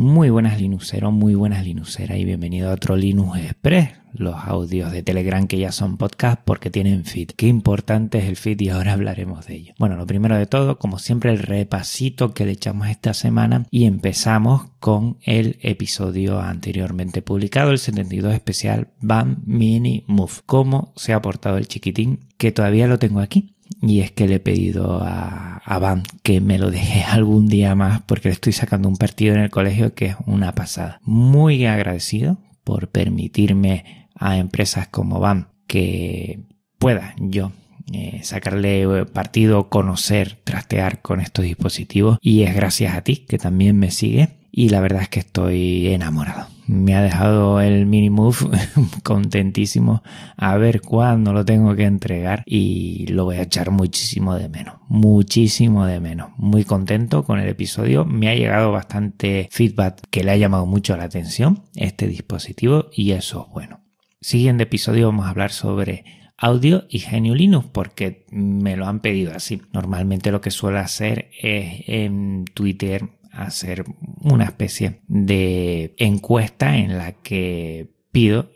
Muy buenas Linuxeros, muy buenas Linuxeras y bienvenido a otro Linux Express. Los audios de Telegram que ya son podcast porque tienen feed. Qué importante es el feed y ahora hablaremos de ello. Bueno, lo primero de todo, como siempre, el repasito que le echamos esta semana y empezamos con el episodio anteriormente publicado, el 72 especial BAM Mini Move. ¿Cómo se ha portado el chiquitín? Que todavía lo tengo aquí y es que le he pedido a, a Van que me lo deje algún día más porque le estoy sacando un partido en el colegio que es una pasada. Muy agradecido por permitirme a empresas como Van que pueda yo eh, sacarle partido, conocer, trastear con estos dispositivos y es gracias a ti que también me sigue y la verdad es que estoy enamorado. Me ha dejado el mini move contentísimo a ver cuándo lo tengo que entregar y lo voy a echar muchísimo de menos, muchísimo de menos. Muy contento con el episodio, me ha llegado bastante feedback que le ha llamado mucho la atención este dispositivo y eso es bueno. Siguiente episodio vamos a hablar sobre audio y Genio Linux porque me lo han pedido así. Normalmente lo que suelo hacer es en Twitter hacer una especie de encuesta en la que pido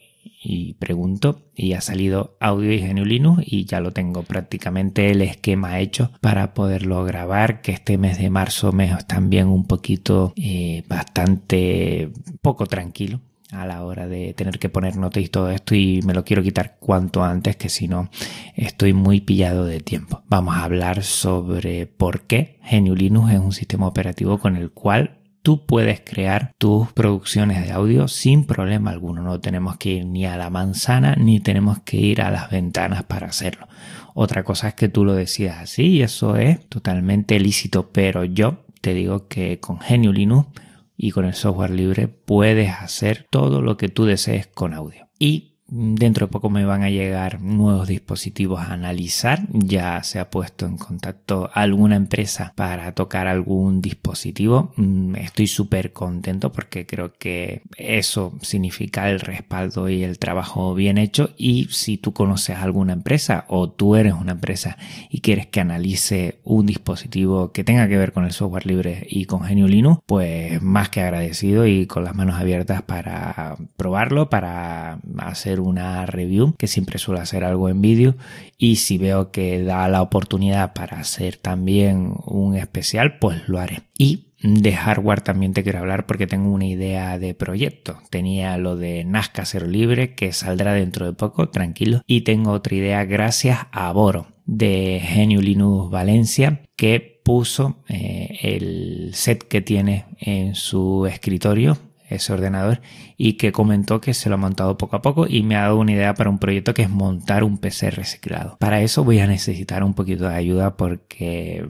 y pregunto y ha salido audio y GNU Linux y ya lo tengo prácticamente el esquema hecho para poderlo grabar que este mes de marzo me es también un poquito eh, bastante poco tranquilo a la hora de tener que poner notas y todo esto y me lo quiero quitar cuanto antes que si no estoy muy pillado de tiempo. Vamos a hablar sobre por qué GNU Linux es un sistema operativo con el cual tú puedes crear tus producciones de audio sin problema alguno. No tenemos que ir ni a la manzana ni tenemos que ir a las ventanas para hacerlo. Otra cosa es que tú lo decidas así y eso es totalmente lícito, pero yo te digo que con GNU Linux y con el software libre puedes hacer todo lo que tú desees con audio. Y Dentro de poco me van a llegar nuevos dispositivos a analizar. Ya se ha puesto en contacto alguna empresa para tocar algún dispositivo. Mm, estoy súper contento porque creo que eso significa el respaldo y el trabajo bien hecho. Y si tú conoces alguna empresa o tú eres una empresa y quieres que analice un dispositivo que tenga que ver con el software libre y con GNU Linux, pues más que agradecido y con las manos abiertas para probarlo, para hacer una review, que siempre suelo hacer algo en vídeo, y si veo que da la oportunidad para hacer también un especial, pues lo haré. Y de hardware también te quiero hablar porque tengo una idea de proyecto. Tenía lo de Nazca Cero Libre que saldrá dentro de poco, tranquilo. Y tengo otra idea gracias a Boro de Genio Linux Valencia que puso eh, el set que tiene en su escritorio ese ordenador y que comentó que se lo ha montado poco a poco y me ha dado una idea para un proyecto que es montar un PC reciclado. Para eso voy a necesitar un poquito de ayuda porque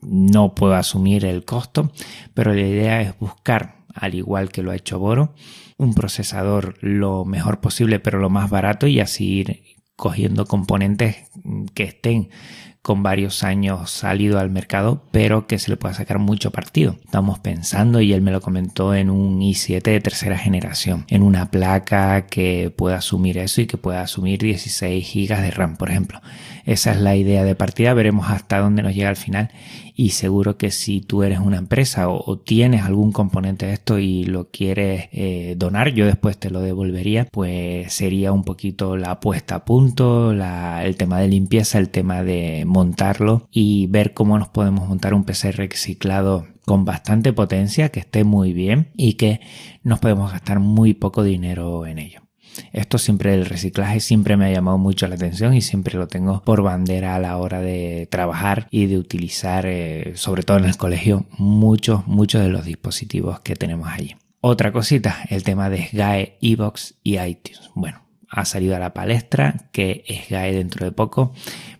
no puedo asumir el costo, pero la idea es buscar, al igual que lo ha hecho Boro, un procesador lo mejor posible pero lo más barato y así ir cogiendo componentes que estén con varios años salido al mercado, pero que se le pueda sacar mucho partido. Estamos pensando, y él me lo comentó, en un i7 de tercera generación, en una placa que pueda asumir eso y que pueda asumir 16 GB de RAM, por ejemplo. Esa es la idea de partida, veremos hasta dónde nos llega al final y seguro que si tú eres una empresa o, tienes algún componente de esto y lo quieres eh, donar, yo después te lo devolvería, pues sería un poquito la puesta a punto, el tema de limpieza, el tema de montarlo y ver cómo nos podemos montar un PC reciclado con bastante potencia, que esté muy bien y que nos podemos gastar muy poco dinero en ello. Esto siempre, el reciclaje siempre me ha llamado mucho la atención y siempre lo tengo por bandera a la hora de trabajar y de utilizar, eh, sobre todo en el colegio, muchos, muchos de los dispositivos que tenemos allí. Otra cosita, el tema de SGAE, Evox y iTunes. Bueno, ha salido a la palestra que SGAE dentro de poco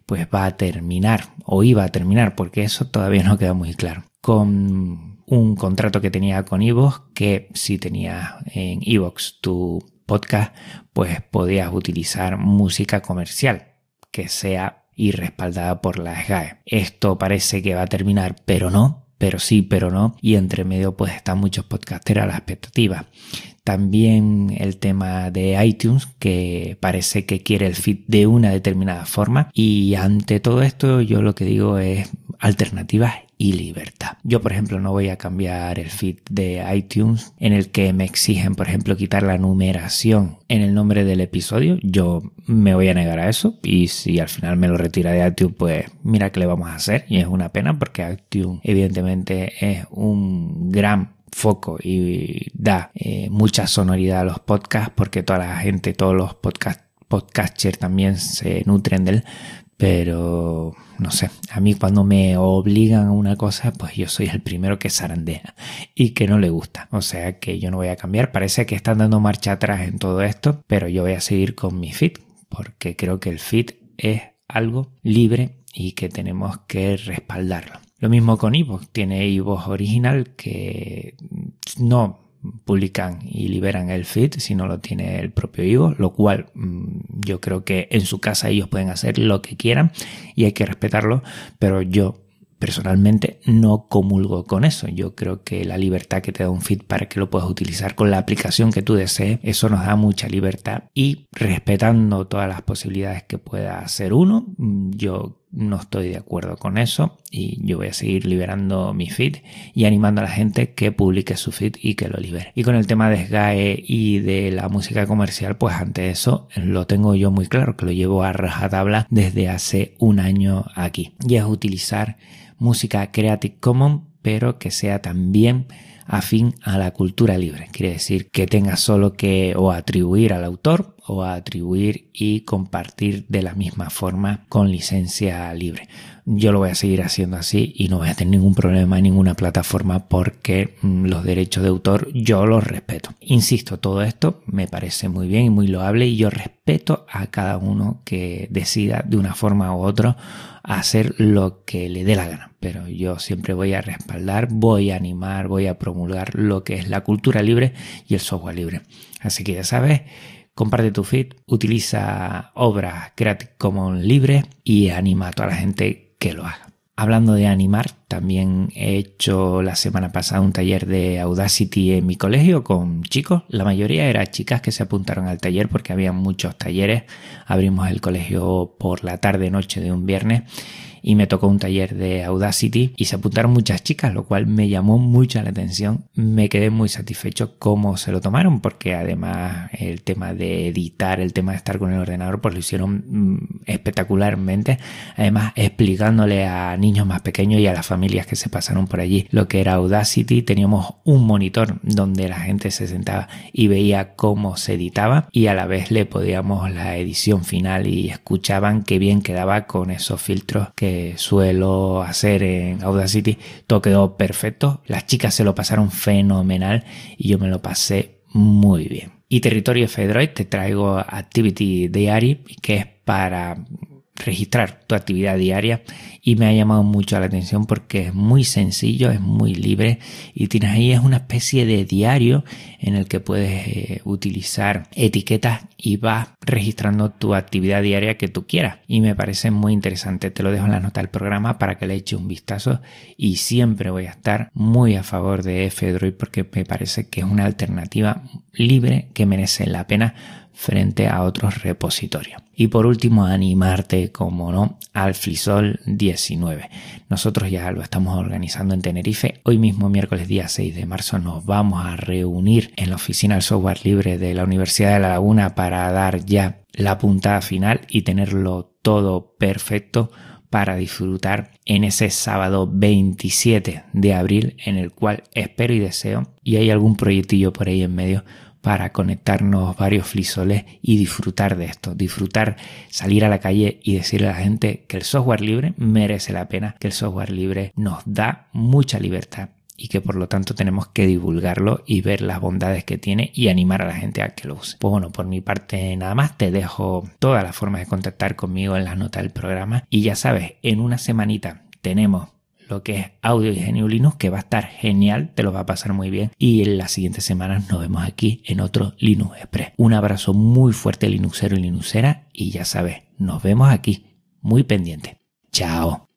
pues va a terminar o iba a terminar porque eso todavía no queda muy claro con un contrato que tenía con Evox que si tenía en Evox tu podcast, pues podías utilizar música comercial que sea y respaldada por la SGAE. Esto parece que va a terminar, pero no, pero sí, pero no. Y entre medio pues están muchos podcasters a la expectativa. También el tema de iTunes, que parece que quiere el feed de una determinada forma. Y ante todo esto, yo lo que digo es alternativas y libertad. Yo, por ejemplo, no voy a cambiar el feed de iTunes en el que me exigen, por ejemplo, quitar la numeración en el nombre del episodio. Yo me voy a negar a eso y si al final me lo retira de iTunes, pues mira qué le vamos a hacer y es una pena porque iTunes evidentemente es un gran foco y da eh, mucha sonoridad a los podcasts porque toda la gente, todos los podcast, podcasters también se nutren de él, pero no sé, a mí cuando me obligan a una cosa, pues yo soy el primero que zarandea y que no le gusta. O sea que yo no voy a cambiar. Parece que están dando marcha atrás en todo esto, pero yo voy a seguir con mi fit porque creo que el fit es algo libre y que tenemos que respaldarlo. Lo mismo con iVoox, tiene iVoox original que no publican y liberan el feed si no lo tiene el propio Ivo, lo cual mm, yo creo que en su casa ellos pueden hacer lo que quieran y hay que respetarlo, pero yo personalmente no comulgo con eso. Yo creo que la libertad que te da un feed para que lo puedas utilizar con la aplicación que tú desees, eso nos da mucha libertad y respetando todas las posibilidades que pueda hacer uno, mm, yo no estoy de acuerdo con eso y yo voy a seguir liberando mi feed y animando a la gente que publique su feed y que lo libere. Y con el tema de SGAE y de la música comercial, pues ante eso lo tengo yo muy claro, que lo llevo a rajatabla desde hace un año aquí. Y es utilizar música Creative Commons, pero que sea también afín a la cultura libre. Quiere decir que tenga solo que o atribuir al autor o atribuir y compartir de la misma forma con licencia libre. Yo lo voy a seguir haciendo así y no voy a tener ningún problema en ninguna plataforma porque mm, los derechos de autor yo los respeto. Insisto, todo esto me parece muy bien y muy loable y yo respeto a cada uno que decida de una forma u otra hacer lo que le dé la gana. Pero yo siempre voy a respaldar, voy a animar, voy a promulgar lo que es la cultura libre y el software libre. Así que ya sabes, comparte tu feed, utiliza obras Creative Commons libre y anima a toda la gente que lo haga. Hablando de animar, también he hecho la semana pasada un taller de Audacity en mi colegio con chicos. La mayoría eran chicas que se apuntaron al taller porque había muchos talleres. Abrimos el colegio por la tarde noche de un viernes y me tocó un taller de Audacity y se apuntaron muchas chicas, lo cual me llamó mucho la atención. Me quedé muy satisfecho cómo se lo tomaron porque además el tema de editar, el tema de estar con el ordenador, pues lo hicieron mm, espectacularmente. Además explicándole a niños más pequeños y a las familias que se pasaron por allí lo que era Audacity. Teníamos un monitor donde la gente se sentaba y veía cómo se editaba y a la vez le podíamos la edición final y escuchaban qué bien quedaba con esos filtros que suelo hacer en Audacity, todo quedó perfecto. Las chicas se lo pasaron fenomenal y yo me lo pasé muy bien. Y Territorio Fedroid te traigo Activity Diary, que es para registrar tu actividad diaria y me ha llamado mucho la atención porque es muy sencillo, es muy libre y tienes ahí es una especie de diario en el que puedes eh, utilizar etiquetas y vas registrando tu actividad diaria que tú quieras y me parece muy interesante. Te lo dejo en la nota del programa para que le eches un vistazo y siempre voy a estar muy a favor de F-Droid porque me parece que es una alternativa libre que merece la pena frente a otros repositorios. Y por último, animarte, como no, al Flisol 19. Nosotros ya lo estamos organizando en Tenerife. Hoy mismo, miércoles día 6 de marzo, nos vamos a reunir en la oficina del software libre de la Universidad de La Laguna para dar ya la puntada final y tenerlo todo perfecto para disfrutar en ese sábado 27 de abril en el cual espero y deseo y hay algún proyectillo por ahí en medio para conectarnos varios flisoles y disfrutar de esto, disfrutar, salir a la calle y decirle a la gente que el software libre merece la pena, que el software libre nos da mucha libertad y que por lo tanto tenemos que divulgarlo y ver las bondades que tiene y animar a la gente a que lo use. Pues bueno, por mi parte nada más, te dejo todas las formas de contactar conmigo en las notas del programa y ya sabes, en una semanita tenemos lo que es audio y genio Linux, que va a estar genial, te lo va a pasar muy bien. Y en las siguientes semanas nos vemos aquí en otro Linux Express. Un abrazo muy fuerte Linuxero y Linuxera y ya sabes, nos vemos aquí, muy pendiente. Chao.